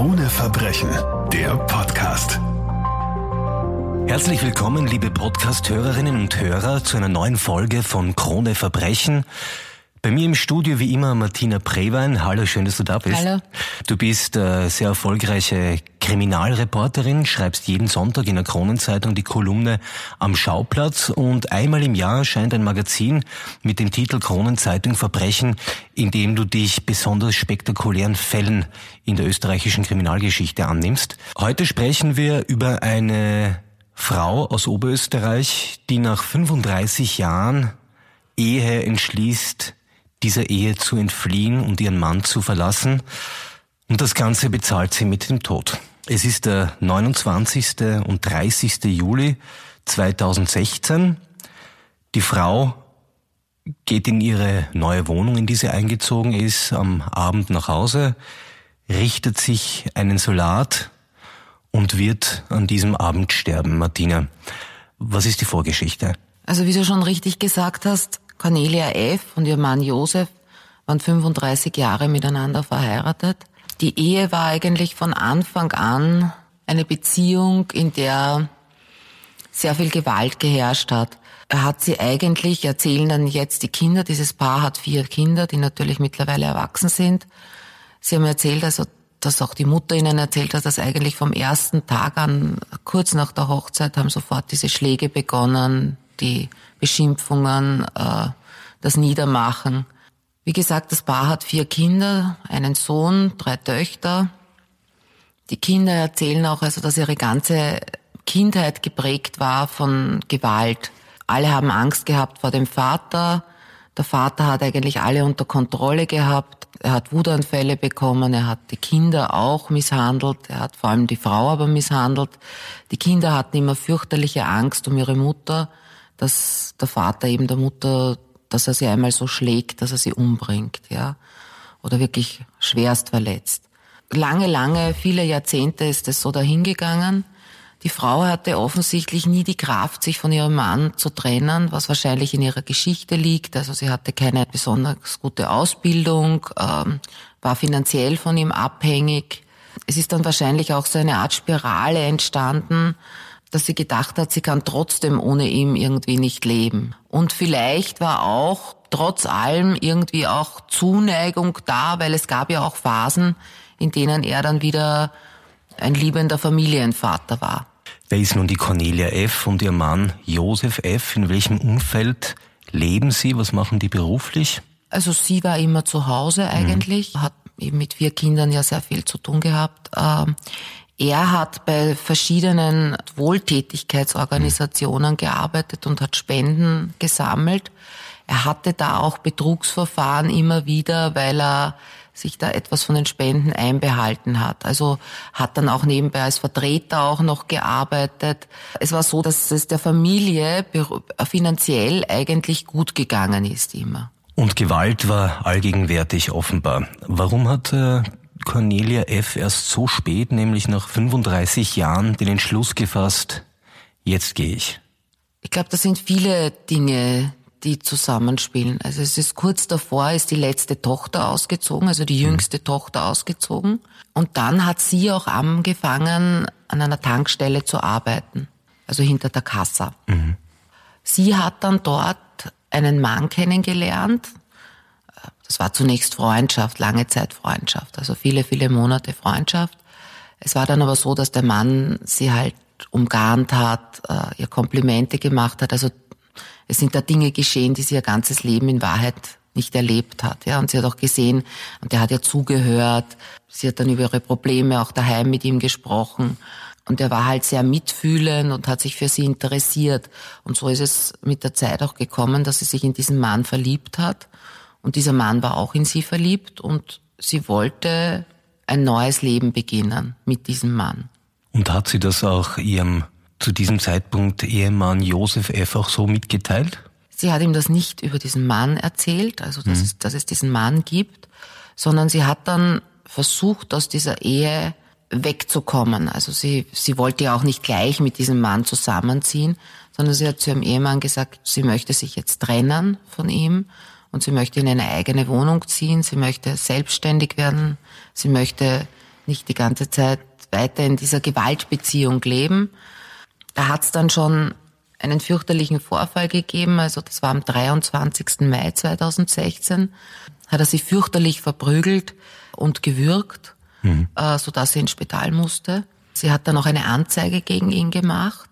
Krone Verbrechen, der Podcast. Herzlich willkommen, liebe Podcast-Hörerinnen und Hörer, zu einer neuen Folge von Krone Verbrechen. Bei mir im Studio wie immer Martina Prewein. Hallo, schön, dass du da bist. Hallo. Du bist äh, sehr erfolgreiche Kriminalreporterin, schreibst jeden Sonntag in der Kronenzeitung die Kolumne am Schauplatz und einmal im Jahr erscheint ein Magazin mit dem Titel Kronenzeitung Verbrechen, in dem du dich besonders spektakulären Fällen in der österreichischen Kriminalgeschichte annimmst. Heute sprechen wir über eine Frau aus Oberösterreich, die nach 35 Jahren Ehe entschließt, dieser Ehe zu entfliehen und ihren Mann zu verlassen. Und das Ganze bezahlt sie mit dem Tod. Es ist der 29. und 30. Juli 2016. Die Frau geht in ihre neue Wohnung, in die sie eingezogen ist, am Abend nach Hause, richtet sich einen Salat und wird an diesem Abend sterben. Martina, was ist die Vorgeschichte? Also wie du schon richtig gesagt hast, Cornelia F. und ihr Mann Josef waren 35 Jahre miteinander verheiratet. Die Ehe war eigentlich von Anfang an eine Beziehung, in der sehr viel Gewalt geherrscht hat. Er hat sie eigentlich, erzählen dann jetzt die Kinder, dieses Paar hat vier Kinder, die natürlich mittlerweile erwachsen sind. Sie haben erzählt, also, dass auch die Mutter ihnen erzählt hat, dass eigentlich vom ersten Tag an, kurz nach der Hochzeit, haben sofort diese Schläge begonnen, die Beschimpfungen, äh, das Niedermachen. Wie gesagt, das Paar hat vier Kinder, einen Sohn, drei Töchter. Die Kinder erzählen auch, also, dass ihre ganze Kindheit geprägt war von Gewalt. Alle haben Angst gehabt vor dem Vater. Der Vater hat eigentlich alle unter Kontrolle gehabt. Er hat Wutanfälle bekommen. Er hat die Kinder auch misshandelt. Er hat vor allem die Frau aber misshandelt. Die Kinder hatten immer fürchterliche Angst um ihre Mutter dass der Vater eben der Mutter, dass er sie einmal so schlägt, dass er sie umbringt, ja, oder wirklich schwerst verletzt. Lange, lange, viele Jahrzehnte ist es so dahingegangen. Die Frau hatte offensichtlich nie die Kraft, sich von ihrem Mann zu trennen, was wahrscheinlich in ihrer Geschichte liegt. Also sie hatte keine besonders gute Ausbildung, ähm, war finanziell von ihm abhängig. Es ist dann wahrscheinlich auch so eine Art Spirale entstanden, dass sie gedacht hat, sie kann trotzdem ohne ihn irgendwie nicht leben. Und vielleicht war auch trotz allem irgendwie auch Zuneigung da, weil es gab ja auch Phasen, in denen er dann wieder ein liebender Familienvater war. Wer ist nun die Cornelia F. und ihr Mann Josef F.? In welchem Umfeld leben sie? Was machen die beruflich? Also sie war immer zu Hause eigentlich, mhm. hat eben mit vier Kindern ja sehr viel zu tun gehabt. Ähm, er hat bei verschiedenen Wohltätigkeitsorganisationen gearbeitet und hat Spenden gesammelt. Er hatte da auch Betrugsverfahren immer wieder, weil er sich da etwas von den Spenden einbehalten hat. Also hat dann auch nebenbei als Vertreter auch noch gearbeitet. Es war so, dass es der Familie finanziell eigentlich gut gegangen ist immer. Und Gewalt war allgegenwärtig offenbar. Warum hat äh, Cornelia F. erst so spät, nämlich nach 35 Jahren, den Entschluss gefasst, jetzt gehe ich? Ich glaube, das sind viele Dinge, die zusammenspielen. Also es ist kurz davor, ist die letzte Tochter ausgezogen, also die mhm. jüngste mhm. Tochter ausgezogen. Und dann hat sie auch angefangen, an einer Tankstelle zu arbeiten, also hinter der Kassa. Mhm. Sie hat dann dort einen Mann kennengelernt, das war zunächst Freundschaft, lange Zeit Freundschaft, also viele, viele Monate Freundschaft. Es war dann aber so, dass der Mann sie halt umgarnt hat, äh, ihr Komplimente gemacht hat. Also es sind da Dinge geschehen, die sie ihr ganzes Leben in Wahrheit nicht erlebt hat. Ja, und sie hat auch gesehen, und er hat ihr zugehört. Sie hat dann über ihre Probleme auch daheim mit ihm gesprochen. Und er war halt sehr mitfühlend und hat sich für sie interessiert. Und so ist es mit der Zeit auch gekommen, dass sie sich in diesen Mann verliebt hat. Und dieser Mann war auch in sie verliebt und sie wollte ein neues Leben beginnen mit diesem Mann. Und hat sie das auch ihrem zu diesem Zeitpunkt Ehemann Josef F. auch so mitgeteilt? Sie hat ihm das nicht über diesen Mann erzählt, also dass, mhm. es, dass es diesen Mann gibt, sondern sie hat dann versucht, aus dieser Ehe wegzukommen. Also sie, sie wollte ja auch nicht gleich mit diesem Mann zusammenziehen, sondern sie hat zu ihrem Ehemann gesagt, sie möchte sich jetzt trennen von ihm und sie möchte in eine eigene Wohnung ziehen, sie möchte selbstständig werden, sie möchte nicht die ganze Zeit weiter in dieser Gewaltbeziehung leben. Da hat es dann schon einen fürchterlichen Vorfall gegeben, also das war am 23. Mai 2016, hat er sie fürchterlich verprügelt und gewürgt, mhm. äh, sodass sie ins Spital musste. Sie hat dann auch eine Anzeige gegen ihn gemacht.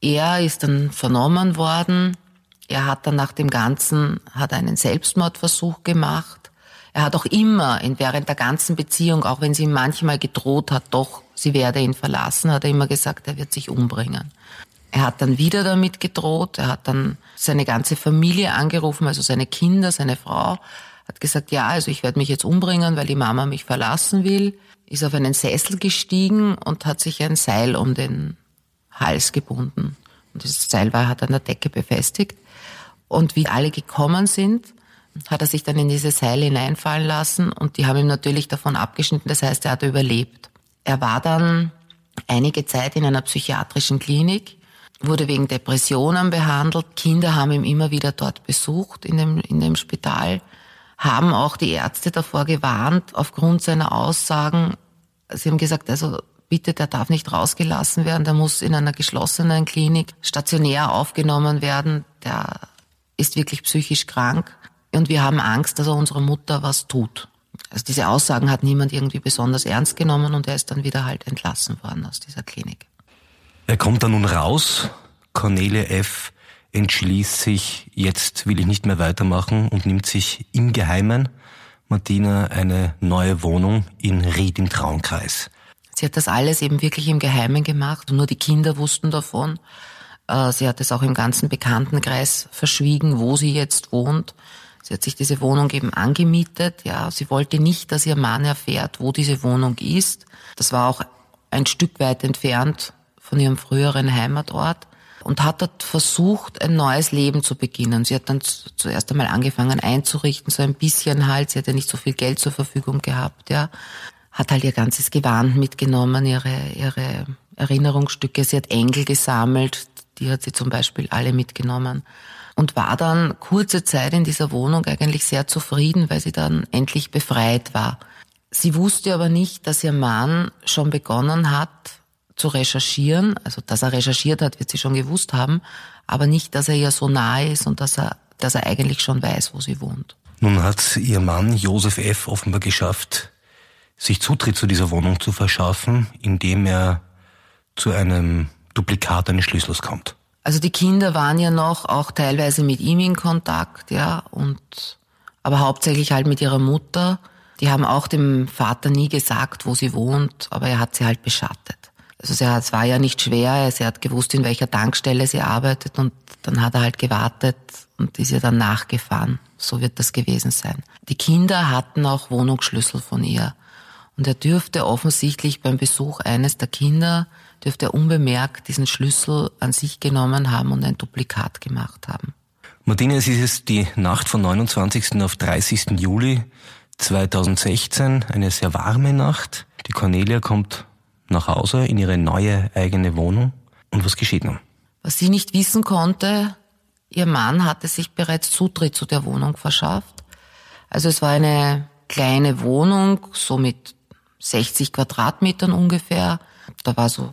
Er ist dann vernommen worden. Er hat dann nach dem Ganzen, hat einen Selbstmordversuch gemacht. Er hat auch immer während der ganzen Beziehung, auch wenn sie ihm manchmal gedroht hat, doch, sie werde ihn verlassen, hat er immer gesagt, er wird sich umbringen. Er hat dann wieder damit gedroht, er hat dann seine ganze Familie angerufen, also seine Kinder, seine Frau, hat gesagt, ja, also ich werde mich jetzt umbringen, weil die Mama mich verlassen will, ist auf einen Sessel gestiegen und hat sich ein Seil um den Hals gebunden. Und dieses Seil war, hat an der Decke befestigt. Und wie alle gekommen sind, hat er sich dann in diese Seile hineinfallen lassen und die haben ihm natürlich davon abgeschnitten. Das heißt, er hat überlebt. Er war dann einige Zeit in einer psychiatrischen Klinik wurde wegen Depressionen behandelt. Kinder haben ihn immer wieder dort besucht in dem, in dem Spital, haben auch die Ärzte davor gewarnt, aufgrund seiner Aussagen. Sie haben gesagt, also bitte, der darf nicht rausgelassen werden, der muss in einer geschlossenen Klinik stationär aufgenommen werden, der ist wirklich psychisch krank und wir haben Angst, dass er unserer Mutter was tut. Also diese Aussagen hat niemand irgendwie besonders ernst genommen und er ist dann wieder halt entlassen worden aus dieser Klinik. Er kommt da nun raus. Cornelia F. entschließt sich, jetzt will ich nicht mehr weitermachen und nimmt sich im Geheimen Martina eine neue Wohnung in Ried im Traunkreis. Sie hat das alles eben wirklich im Geheimen gemacht und nur die Kinder wussten davon. Äh, sie hat es auch im ganzen Bekanntenkreis verschwiegen, wo sie jetzt wohnt. Sie hat sich diese Wohnung eben angemietet. Ja, sie wollte nicht, dass ihr Mann erfährt, wo diese Wohnung ist. Das war auch ein Stück weit entfernt von ihrem früheren Heimatort und hat dort versucht, ein neues Leben zu beginnen. Sie hat dann zuerst einmal angefangen einzurichten, so ein bisschen halt. Sie hat ja nicht so viel Geld zur Verfügung gehabt, ja. Hat halt ihr ganzes Gewand mitgenommen, ihre, ihre Erinnerungsstücke. Sie hat Engel gesammelt, die hat sie zum Beispiel alle mitgenommen. Und war dann kurze Zeit in dieser Wohnung eigentlich sehr zufrieden, weil sie dann endlich befreit war. Sie wusste aber nicht, dass ihr Mann schon begonnen hat, zu recherchieren. Also, dass er recherchiert hat, wird sie schon gewusst haben, aber nicht, dass er ihr so nahe ist und dass er, dass er eigentlich schon weiß, wo sie wohnt. Nun hat ihr Mann Josef F. offenbar geschafft, sich Zutritt zu dieser Wohnung zu verschaffen, indem er zu einem Duplikat eines Schlüssels kommt. Also die Kinder waren ja noch auch teilweise mit ihm in Kontakt, ja, und aber hauptsächlich halt mit ihrer Mutter. Die haben auch dem Vater nie gesagt, wo sie wohnt, aber er hat sie halt beschattet. Also es war ja nicht schwer, sie hat gewusst, in welcher Tankstelle sie arbeitet und dann hat er halt gewartet und ist ihr dann nachgefahren. So wird das gewesen sein. Die Kinder hatten auch Wohnungsschlüssel von ihr. Und er dürfte offensichtlich beim Besuch eines der Kinder, dürfte er unbemerkt diesen Schlüssel an sich genommen haben und ein Duplikat gemacht haben. Martina, es ist die Nacht von 29. auf 30. Juli 2016, eine sehr warme Nacht. Die Cornelia kommt nach Hause in ihre neue eigene Wohnung. Und was geschieht nun? Was sie nicht wissen konnte, ihr Mann hatte sich bereits Zutritt zu der Wohnung verschafft. Also es war eine kleine Wohnung, so mit 60 Quadratmetern ungefähr. Da war so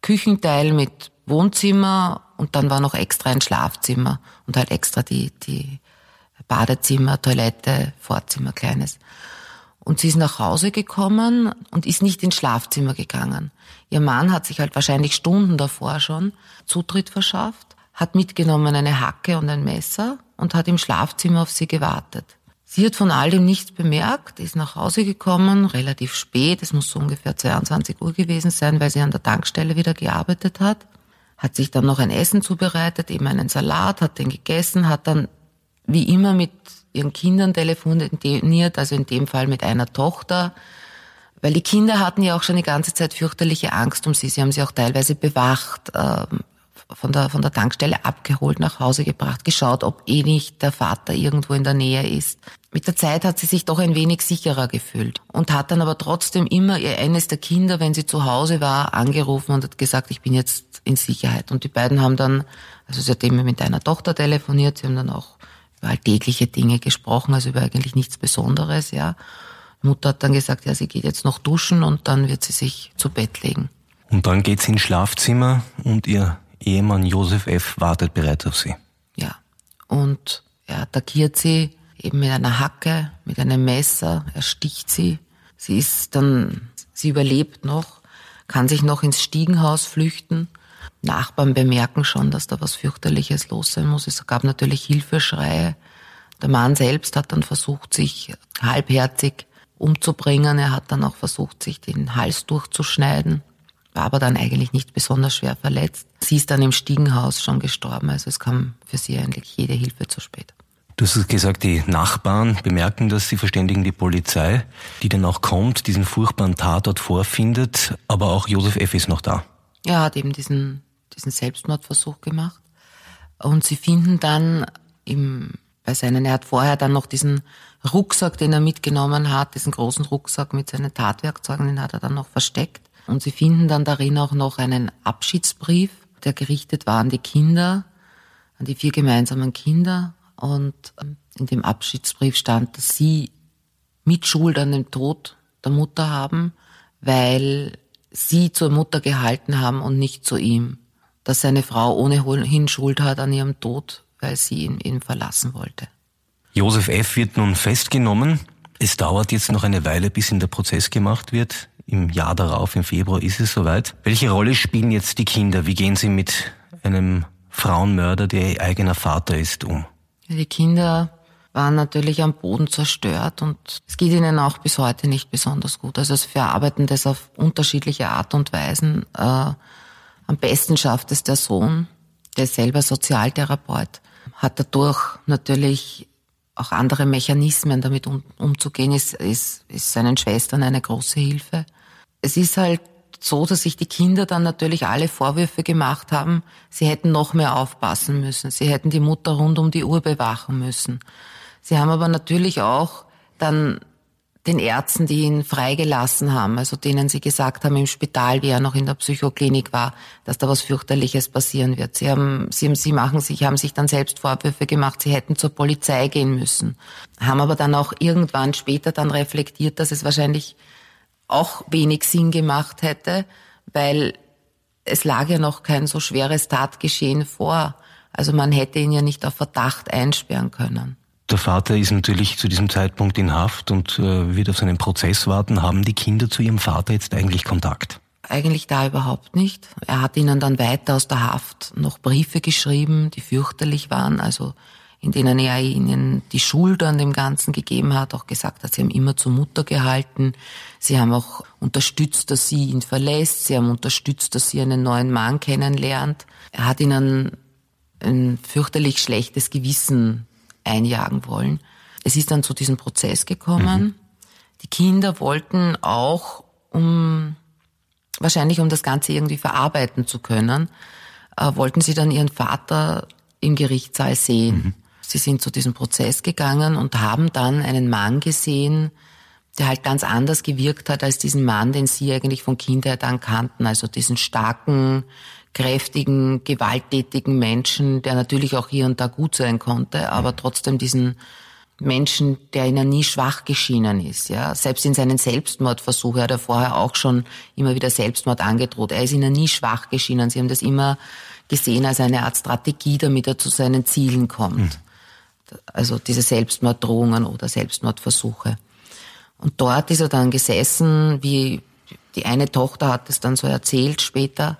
Küchenteil mit Wohnzimmer und dann war noch extra ein Schlafzimmer und halt extra die, die Badezimmer, Toilette, Vorzimmer, kleines. Und sie ist nach Hause gekommen und ist nicht ins Schlafzimmer gegangen. Ihr Mann hat sich halt wahrscheinlich Stunden davor schon Zutritt verschafft, hat mitgenommen eine Hacke und ein Messer und hat im Schlafzimmer auf sie gewartet. Sie hat von all dem nichts bemerkt, ist nach Hause gekommen, relativ spät, es muss so ungefähr 22 Uhr gewesen sein, weil sie an der Tankstelle wieder gearbeitet hat, hat sich dann noch ein Essen zubereitet, eben einen Salat, hat den gegessen, hat dann wie immer mit ihren Kindern telefoniert, also in dem Fall mit einer Tochter, weil die Kinder hatten ja auch schon die ganze Zeit fürchterliche Angst um sie. Sie haben sie auch teilweise bewacht, äh, von der, von der Tankstelle abgeholt, nach Hause gebracht, geschaut, ob eh nicht der Vater irgendwo in der Nähe ist. Mit der Zeit hat sie sich doch ein wenig sicherer gefühlt und hat dann aber trotzdem immer ihr eines der Kinder, wenn sie zu Hause war, angerufen und hat gesagt, ich bin jetzt in Sicherheit. Und die beiden haben dann, also sie hat eben mit einer Tochter telefoniert, sie haben dann auch über alltägliche Dinge gesprochen, also über eigentlich nichts Besonderes, ja. Mutter hat dann gesagt, ja, sie geht jetzt noch duschen und dann wird sie sich zu Bett legen. Und dann geht sie ins Schlafzimmer und ihr Ehemann Josef F. wartet bereits auf sie. Ja. Und er attackiert sie eben mit einer Hacke, mit einem Messer, er sticht sie. Sie ist dann, sie überlebt noch, kann sich noch ins Stiegenhaus flüchten. Nachbarn bemerken schon, dass da was fürchterliches los sein muss. Es gab natürlich Hilfeschreie. Der Mann selbst hat dann versucht, sich halbherzig umzubringen. Er hat dann auch versucht, sich den Hals durchzuschneiden, war aber dann eigentlich nicht besonders schwer verletzt. Sie ist dann im Stiegenhaus schon gestorben, also es kam für sie eigentlich jede Hilfe zu spät. Du hast gesagt, die Nachbarn bemerken das, sie verständigen die Polizei, die dann auch kommt, diesen furchtbaren Tatort vorfindet, aber auch Josef F. ist noch da. Er hat eben diesen, diesen Selbstmordversuch gemacht. Und sie finden dann im, bei seinen, er hat vorher dann noch diesen Rucksack, den er mitgenommen hat, diesen großen Rucksack mit seinen Tatwerkzeugen, den hat er dann noch versteckt. Und sie finden dann darin auch noch einen Abschiedsbrief, der gerichtet war an die Kinder, an die vier gemeinsamen Kinder. Und ähm, in dem Abschiedsbrief stand, dass sie Mitschuld an dem Tod der Mutter haben, weil sie zur Mutter gehalten haben und nicht zu ihm. Dass seine Frau ohnehin Schuld hat an ihrem Tod, weil sie ihn, ihn verlassen wollte. Josef F. wird nun festgenommen. Es dauert jetzt noch eine Weile, bis in der Prozess gemacht wird. Im Jahr darauf, im Februar, ist es soweit. Welche Rolle spielen jetzt die Kinder? Wie gehen sie mit einem Frauenmörder, der ihr eigener Vater ist, um? Die Kinder waren natürlich am Boden zerstört und es geht ihnen auch bis heute nicht besonders gut. Also sie verarbeiten das auf unterschiedliche Art und Weisen. Äh, am besten schafft es der Sohn, der selber Sozialtherapeut, hat dadurch natürlich auch andere Mechanismen damit um, umzugehen, ist, ist, ist seinen Schwestern eine große Hilfe. Es ist halt so, dass sich die Kinder dann natürlich alle Vorwürfe gemacht haben, sie hätten noch mehr aufpassen müssen, sie hätten die Mutter rund um die Uhr bewachen müssen. Sie haben aber natürlich auch dann den Ärzten, die ihn freigelassen haben, also denen sie gesagt haben im Spital, wie er noch in der Psychoklinik war, dass da was fürchterliches passieren wird. Sie haben, sie, sie machen sich, haben sich dann selbst Vorwürfe gemacht, sie hätten zur Polizei gehen müssen, haben aber dann auch irgendwann später dann reflektiert, dass es wahrscheinlich auch wenig Sinn gemacht hätte, weil es lag ja noch kein so schweres Tatgeschehen vor. Also man hätte ihn ja nicht auf Verdacht einsperren können. Der Vater ist natürlich zu diesem Zeitpunkt in Haft und äh, wird auf seinen Prozess warten. Haben die Kinder zu ihrem Vater jetzt eigentlich Kontakt? Eigentlich da überhaupt nicht. Er hat ihnen dann weiter aus der Haft noch Briefe geschrieben, die fürchterlich waren, also in denen er ihnen die Schuld an dem Ganzen gegeben hat, auch gesagt hat, sie haben immer zur Mutter gehalten. Sie haben auch unterstützt, dass sie ihn verlässt. Sie haben unterstützt, dass sie einen neuen Mann kennenlernt. Er hat ihnen ein fürchterlich schlechtes Gewissen einjagen wollen. Es ist dann zu diesem Prozess gekommen. Mhm. Die Kinder wollten auch, um wahrscheinlich um das Ganze irgendwie verarbeiten zu können, äh, wollten sie dann ihren Vater im Gerichtssaal sehen. Mhm. Sie sind zu diesem Prozess gegangen und haben dann einen Mann gesehen, der halt ganz anders gewirkt hat als diesen Mann, den sie eigentlich von Kindheit an kannten. Also diesen starken, kräftigen, gewalttätigen Menschen, der natürlich auch hier und da gut sein konnte, aber trotzdem diesen Menschen, der ihnen nie schwach geschienen ist, ja. Selbst in seinen Selbstmordversuchen hat er vorher auch schon immer wieder Selbstmord angedroht. Er ist ihnen nie schwach geschienen. Sie haben das immer gesehen als eine Art Strategie, damit er zu seinen Zielen kommt. Mhm. Also diese Selbstmorddrohungen oder Selbstmordversuche. Und dort ist er dann gesessen, wie die eine Tochter hat es dann so erzählt später,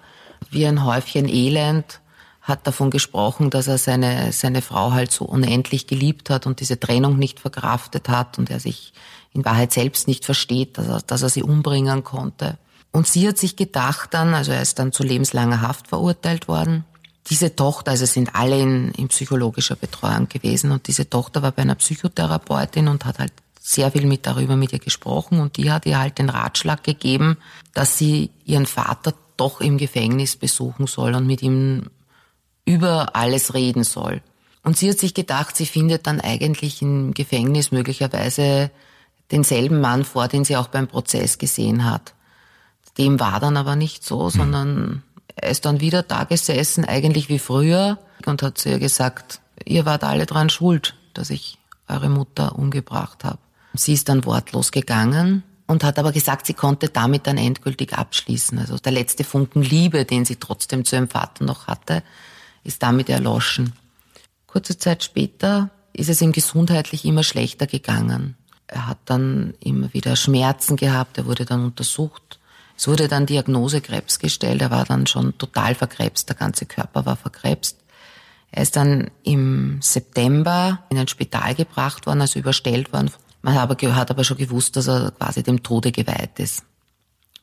wie ein Häufchen Elend, hat davon gesprochen, dass er seine, seine Frau halt so unendlich geliebt hat und diese Trennung nicht verkraftet hat und er sich in Wahrheit selbst nicht versteht, dass er, dass er sie umbringen konnte. Und sie hat sich gedacht dann, also er ist dann zu lebenslanger Haft verurteilt worden. Diese Tochter, also sind alle in, in psychologischer Betreuung gewesen und diese Tochter war bei einer Psychotherapeutin und hat halt sehr viel mit darüber mit ihr gesprochen und die hat ihr halt den Ratschlag gegeben, dass sie ihren Vater doch im Gefängnis besuchen soll und mit ihm über alles reden soll. Und sie hat sich gedacht, sie findet dann eigentlich im Gefängnis möglicherweise denselben Mann vor, den sie auch beim Prozess gesehen hat. Dem war dann aber nicht so, hm. sondern er ist dann wieder da gesessen, eigentlich wie früher, und hat zu ihr gesagt, ihr wart alle dran schuld, dass ich eure Mutter umgebracht habe. Sie ist dann wortlos gegangen und hat aber gesagt, sie konnte damit dann endgültig abschließen. Also der letzte Funken Liebe, den sie trotzdem zu ihrem Vater noch hatte, ist damit erloschen. Kurze Zeit später ist es ihm gesundheitlich immer schlechter gegangen. Er hat dann immer wieder Schmerzen gehabt, er wurde dann untersucht. Es wurde dann Diagnose Krebs gestellt, er war dann schon total verkrebst, der ganze Körper war verkrebst. Er ist dann im September in ein Spital gebracht worden, also überstellt worden. Man hat aber, schon gewusst, dass er quasi dem Tode geweiht ist.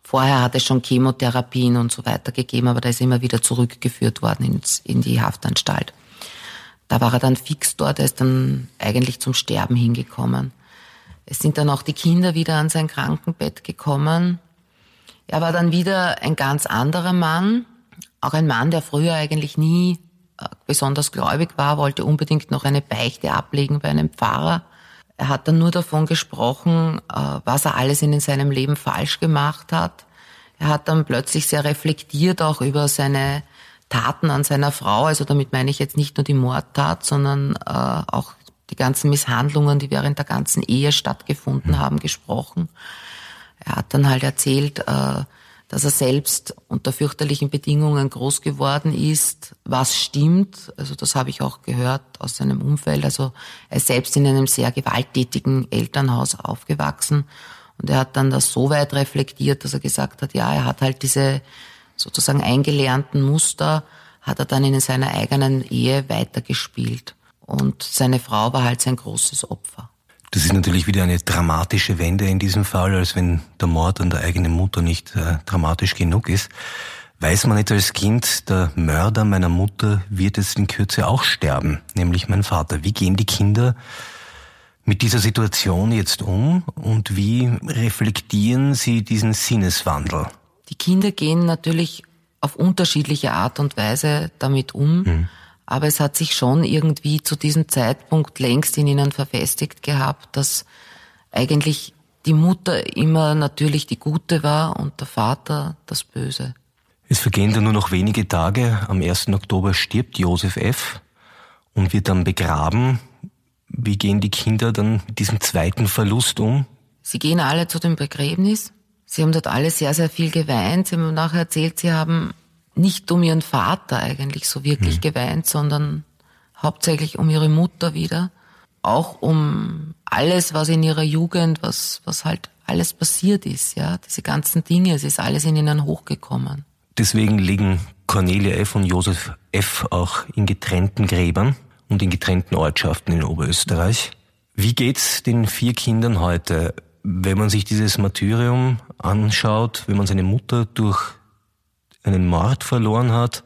Vorher hat es schon Chemotherapien und so weiter gegeben, aber da ist er immer wieder zurückgeführt worden in die Haftanstalt. Da war er dann fix dort, er ist dann eigentlich zum Sterben hingekommen. Es sind dann auch die Kinder wieder an sein Krankenbett gekommen. Er war dann wieder ein ganz anderer Mann, auch ein Mann, der früher eigentlich nie äh, besonders gläubig war, wollte unbedingt noch eine Beichte ablegen bei einem Pfarrer. Er hat dann nur davon gesprochen, äh, was er alles in seinem Leben falsch gemacht hat. Er hat dann plötzlich sehr reflektiert auch über seine Taten an seiner Frau. Also damit meine ich jetzt nicht nur die Mordtat, sondern äh, auch die ganzen Misshandlungen, die während der ganzen Ehe stattgefunden mhm. haben, gesprochen. Er hat dann halt erzählt, äh, dass er selbst unter fürchterlichen Bedingungen groß geworden ist, was stimmt. Also das habe ich auch gehört aus seinem Umfeld. Also er ist selbst in einem sehr gewalttätigen Elternhaus aufgewachsen. Und er hat dann das so weit reflektiert, dass er gesagt hat, ja, er hat halt diese sozusagen eingelernten Muster, hat er dann in seiner eigenen Ehe weitergespielt. Und seine Frau war halt sein großes Opfer. Das ist natürlich wieder eine dramatische Wende in diesem Fall, als wenn der Mord an der eigenen Mutter nicht äh, dramatisch genug ist. Weiß man nicht als Kind, der Mörder meiner Mutter wird jetzt in Kürze auch sterben, nämlich mein Vater. Wie gehen die Kinder mit dieser Situation jetzt um und wie reflektieren sie diesen Sinneswandel? Die Kinder gehen natürlich auf unterschiedliche Art und Weise damit um. Mhm. Aber es hat sich schon irgendwie zu diesem Zeitpunkt längst in ihnen verfestigt gehabt, dass eigentlich die Mutter immer natürlich die Gute war und der Vater das Böse. Es vergehen dann nur noch wenige Tage. Am 1. Oktober stirbt Josef F. und wird dann begraben. Wie gehen die Kinder dann mit diesem zweiten Verlust um? Sie gehen alle zu dem Begräbnis. Sie haben dort alle sehr, sehr viel geweint. Sie haben nachher erzählt, sie haben nicht um ihren Vater eigentlich so wirklich mhm. geweint, sondern hauptsächlich um ihre Mutter wieder. Auch um alles, was in ihrer Jugend, was, was halt alles passiert ist, ja. Diese ganzen Dinge, es ist alles in ihnen hochgekommen. Deswegen liegen Cornelia F. und Josef F. auch in getrennten Gräbern und in getrennten Ortschaften in Oberösterreich. Wie geht's den vier Kindern heute, wenn man sich dieses Martyrium anschaut, wenn man seine Mutter durch einen Mord verloren hat,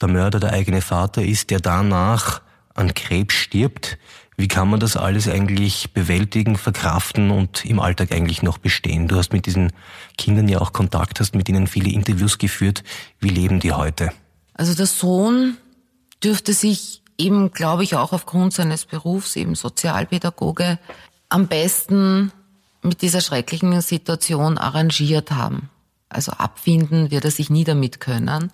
der Mörder der eigene Vater ist, der danach an Krebs stirbt. Wie kann man das alles eigentlich bewältigen, verkraften und im Alltag eigentlich noch bestehen? Du hast mit diesen Kindern ja auch Kontakt, hast mit ihnen viele Interviews geführt. Wie leben die heute? Also der Sohn dürfte sich eben, glaube ich, auch aufgrund seines Berufs, eben Sozialpädagoge, am besten mit dieser schrecklichen Situation arrangiert haben. Also abfinden wird er sich nie damit können.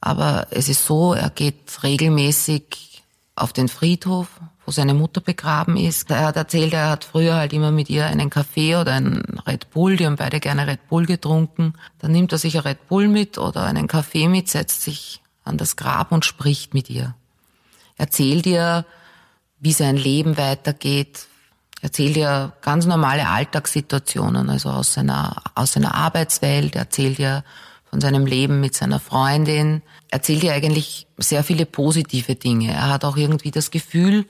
Aber es ist so, er geht regelmäßig auf den Friedhof, wo seine Mutter begraben ist. Er hat erzählt, er hat früher halt immer mit ihr einen Kaffee oder einen Red Bull, die haben beide gerne Red Bull getrunken. Dann nimmt er sich ein Red Bull mit oder einen Kaffee mit, setzt sich an das Grab und spricht mit ihr. Erzählt ihr, wie sein Leben weitergeht, erzählt ja ganz normale Alltagssituationen, also aus seiner, aus seiner Arbeitswelt, erzählt ja von seinem Leben mit seiner Freundin, erzählt ja eigentlich sehr viele positive Dinge. Er hat auch irgendwie das Gefühl,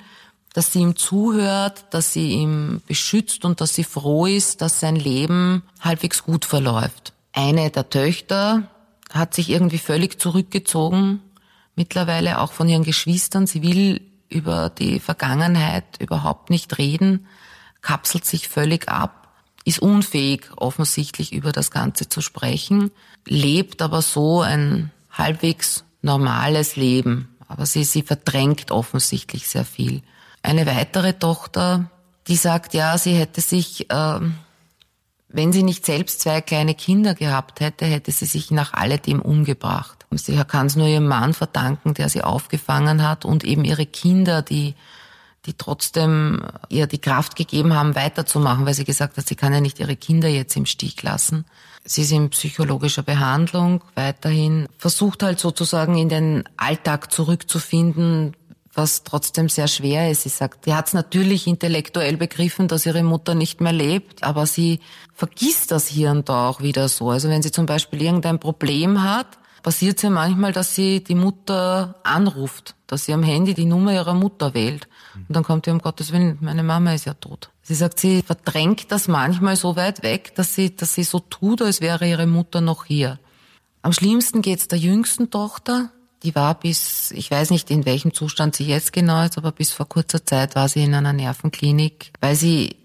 dass sie ihm zuhört, dass sie ihm beschützt und dass sie froh ist, dass sein Leben halbwegs gut verläuft. Eine der Töchter hat sich irgendwie völlig zurückgezogen, mittlerweile auch von ihren Geschwistern. Sie will über die Vergangenheit überhaupt nicht reden kapselt sich völlig ab, ist unfähig offensichtlich über das Ganze zu sprechen, lebt aber so ein halbwegs normales Leben. Aber sie, sie verdrängt offensichtlich sehr viel. Eine weitere Tochter, die sagt, ja, sie hätte sich, äh, wenn sie nicht selbst zwei kleine Kinder gehabt hätte, hätte sie sich nach alledem umgebracht. Sie kann es nur ihrem Mann verdanken, der sie aufgefangen hat und eben ihre Kinder, die die trotzdem ihr die Kraft gegeben haben, weiterzumachen, weil sie gesagt hat, sie kann ja nicht ihre Kinder jetzt im Stich lassen. Sie ist in psychologischer Behandlung weiterhin, versucht halt sozusagen in den Alltag zurückzufinden, was trotzdem sehr schwer ist. Sie sagt, sie hat es natürlich intellektuell begriffen, dass ihre Mutter nicht mehr lebt, aber sie vergisst das hier und da auch wieder so. Also wenn sie zum Beispiel irgendein Problem hat, passiert es ja manchmal, dass sie die Mutter anruft, dass sie am Handy die Nummer ihrer Mutter wählt. Und dann kommt ihr um Gottes Willen, meine Mama ist ja tot. Sie sagt, sie verdrängt das manchmal so weit weg, dass sie, dass sie so tut, als wäre ihre Mutter noch hier. Am schlimmsten geht's der jüngsten Tochter, die war bis, ich weiß nicht, in welchem Zustand sie jetzt genau ist, aber bis vor kurzer Zeit war sie in einer Nervenklinik, weil sie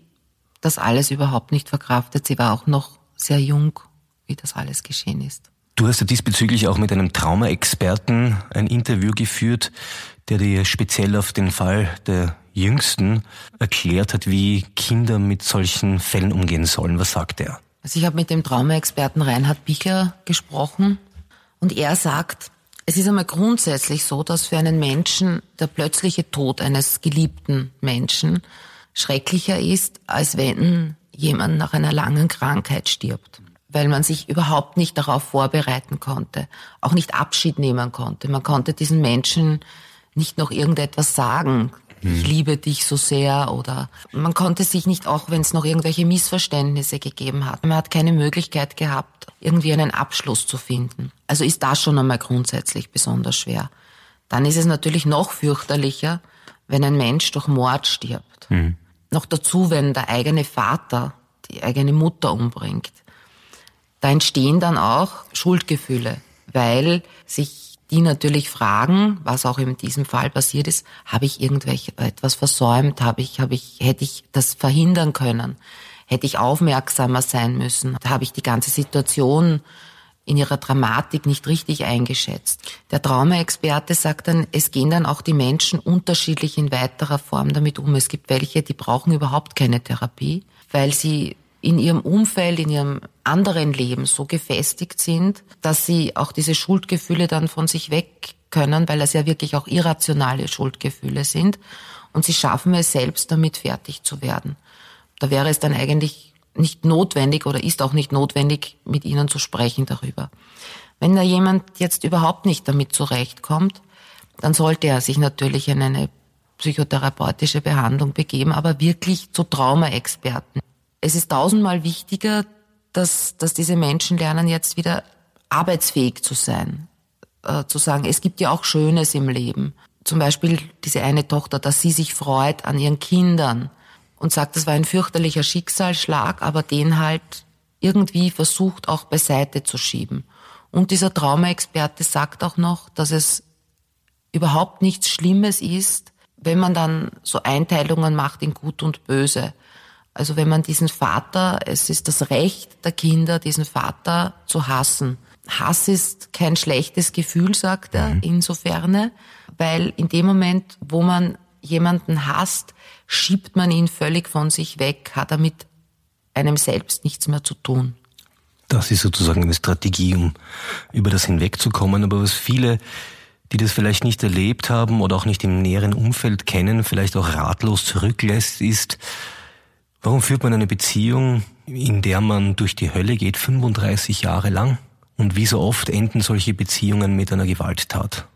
das alles überhaupt nicht verkraftet. Sie war auch noch sehr jung, wie das alles geschehen ist. Du hast ja diesbezüglich auch mit einem Traumaexperten ein Interview geführt, der dir speziell auf den Fall der Jüngsten erklärt hat, wie Kinder mit solchen Fällen umgehen sollen. Was sagt er? Also ich habe mit dem Traumaexperten Reinhard Bicher gesprochen und er sagt, es ist einmal grundsätzlich so, dass für einen Menschen der plötzliche Tod eines geliebten Menschen schrecklicher ist, als wenn jemand nach einer langen Krankheit stirbt. Weil man sich überhaupt nicht darauf vorbereiten konnte, auch nicht Abschied nehmen konnte. Man konnte diesen Menschen nicht noch irgendetwas sagen ich liebe dich so sehr oder man konnte sich nicht, auch wenn es noch irgendwelche Missverständnisse gegeben hat, man hat keine Möglichkeit gehabt, irgendwie einen Abschluss zu finden. Also ist das schon einmal grundsätzlich besonders schwer. Dann ist es natürlich noch fürchterlicher, wenn ein Mensch durch Mord stirbt. Mhm. Noch dazu, wenn der eigene Vater die eigene Mutter umbringt. Da entstehen dann auch Schuldgefühle, weil sich die natürlich fragen, was auch in diesem Fall passiert ist, habe ich irgendwelche etwas versäumt, habe ich, habe ich, hätte ich das verhindern können, hätte ich aufmerksamer sein müssen, habe ich die ganze Situation in ihrer Dramatik nicht richtig eingeschätzt. Der Traumaexperte sagt dann, es gehen dann auch die Menschen unterschiedlich in weiterer Form damit um. Es gibt welche, die brauchen überhaupt keine Therapie, weil sie in ihrem Umfeld, in ihrem anderen Leben so gefestigt sind, dass sie auch diese Schuldgefühle dann von sich weg können, weil das ja wirklich auch irrationale Schuldgefühle sind. Und sie schaffen es selbst, damit fertig zu werden. Da wäre es dann eigentlich nicht notwendig oder ist auch nicht notwendig, mit ihnen zu sprechen darüber. Wenn da jemand jetzt überhaupt nicht damit zurechtkommt, dann sollte er sich natürlich in eine psychotherapeutische Behandlung begeben, aber wirklich zu Traumaexperten es ist tausendmal wichtiger, dass, dass diese Menschen lernen, jetzt wieder arbeitsfähig zu sein. Äh, zu sagen, es gibt ja auch Schönes im Leben. Zum Beispiel diese eine Tochter, dass sie sich freut an ihren Kindern und sagt, das war ein fürchterlicher Schicksalsschlag, aber den halt irgendwie versucht auch beiseite zu schieben. Und dieser Traumaexperte sagt auch noch, dass es überhaupt nichts Schlimmes ist, wenn man dann so Einteilungen macht in Gut und Böse. Also wenn man diesen Vater, es ist das Recht der Kinder, diesen Vater zu hassen. Hass ist kein schlechtes Gefühl, sagt er mhm. insofern, weil in dem Moment, wo man jemanden hasst, schiebt man ihn völlig von sich weg, hat er mit einem selbst nichts mehr zu tun. Das ist sozusagen eine Strategie, um über das hinwegzukommen. Aber was viele, die das vielleicht nicht erlebt haben oder auch nicht im näheren Umfeld kennen, vielleicht auch ratlos zurücklässt, ist, Warum führt man eine Beziehung, in der man durch die Hölle geht, 35 Jahre lang? Und wie so oft enden solche Beziehungen mit einer Gewalttat?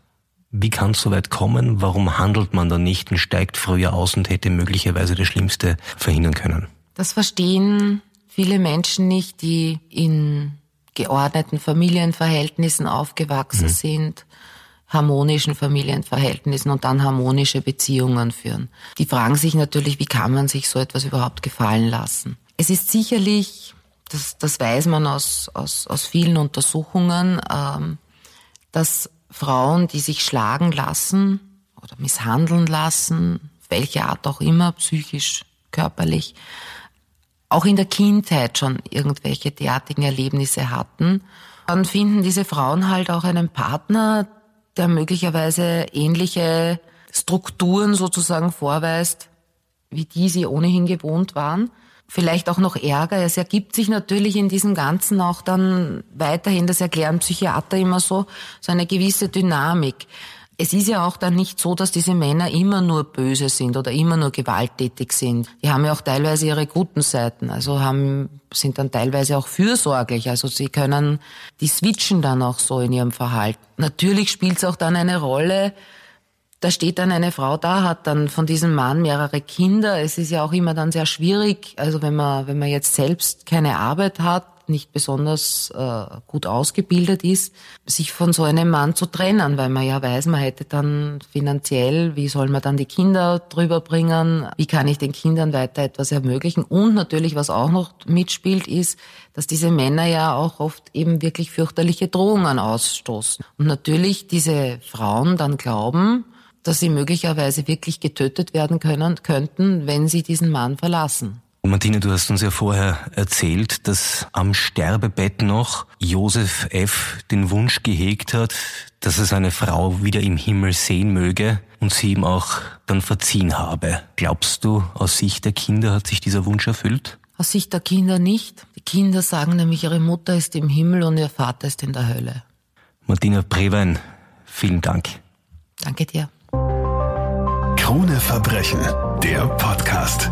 Wie kann es so weit kommen? Warum handelt man dann nicht und steigt früher aus und hätte möglicherweise das Schlimmste verhindern können? Das verstehen viele Menschen nicht, die in geordneten Familienverhältnissen aufgewachsen mhm. sind harmonischen Familienverhältnissen und dann harmonische Beziehungen führen. Die fragen sich natürlich, wie kann man sich so etwas überhaupt gefallen lassen? Es ist sicherlich, das, das weiß man aus, aus, aus vielen Untersuchungen, ähm, dass Frauen, die sich schlagen lassen oder misshandeln lassen, welche Art auch immer, psychisch, körperlich, auch in der Kindheit schon irgendwelche derartigen Erlebnisse hatten, dann finden diese Frauen halt auch einen Partner, der möglicherweise ähnliche Strukturen sozusagen vorweist, wie die sie ohnehin gewohnt waren. Vielleicht auch noch Ärger. Es ergibt sich natürlich in diesem Ganzen auch dann weiterhin, das erklären Psychiater immer so, so eine gewisse Dynamik. Es ist ja auch dann nicht so, dass diese Männer immer nur böse sind oder immer nur gewalttätig sind. Die haben ja auch teilweise ihre guten Seiten, also haben, sind dann teilweise auch fürsorglich. Also sie können, die switchen dann auch so in ihrem Verhalten. Natürlich spielt es auch dann eine Rolle, da steht dann eine Frau da, hat dann von diesem Mann mehrere Kinder. Es ist ja auch immer dann sehr schwierig, also wenn man, wenn man jetzt selbst keine Arbeit hat, nicht besonders äh, gut ausgebildet ist, sich von so einem Mann zu trennen, weil man ja weiß, man hätte dann finanziell, wie soll man dann die Kinder drüber bringen, wie kann ich den Kindern weiter etwas ermöglichen und natürlich, was auch noch mitspielt, ist, dass diese Männer ja auch oft eben wirklich fürchterliche Drohungen ausstoßen. Und natürlich diese Frauen dann glauben, dass sie möglicherweise wirklich getötet werden können, könnten, wenn sie diesen Mann verlassen. Martina, du hast uns ja vorher erzählt, dass am Sterbebett noch Josef F. den Wunsch gehegt hat, dass er seine Frau wieder im Himmel sehen möge und sie ihm auch dann verziehen habe. Glaubst du, aus Sicht der Kinder hat sich dieser Wunsch erfüllt? Aus Sicht der Kinder nicht. Die Kinder sagen nämlich, ihre Mutter ist im Himmel und ihr Vater ist in der Hölle. Martina Prewein, vielen Dank. Danke dir. Krone Verbrechen, der Podcast.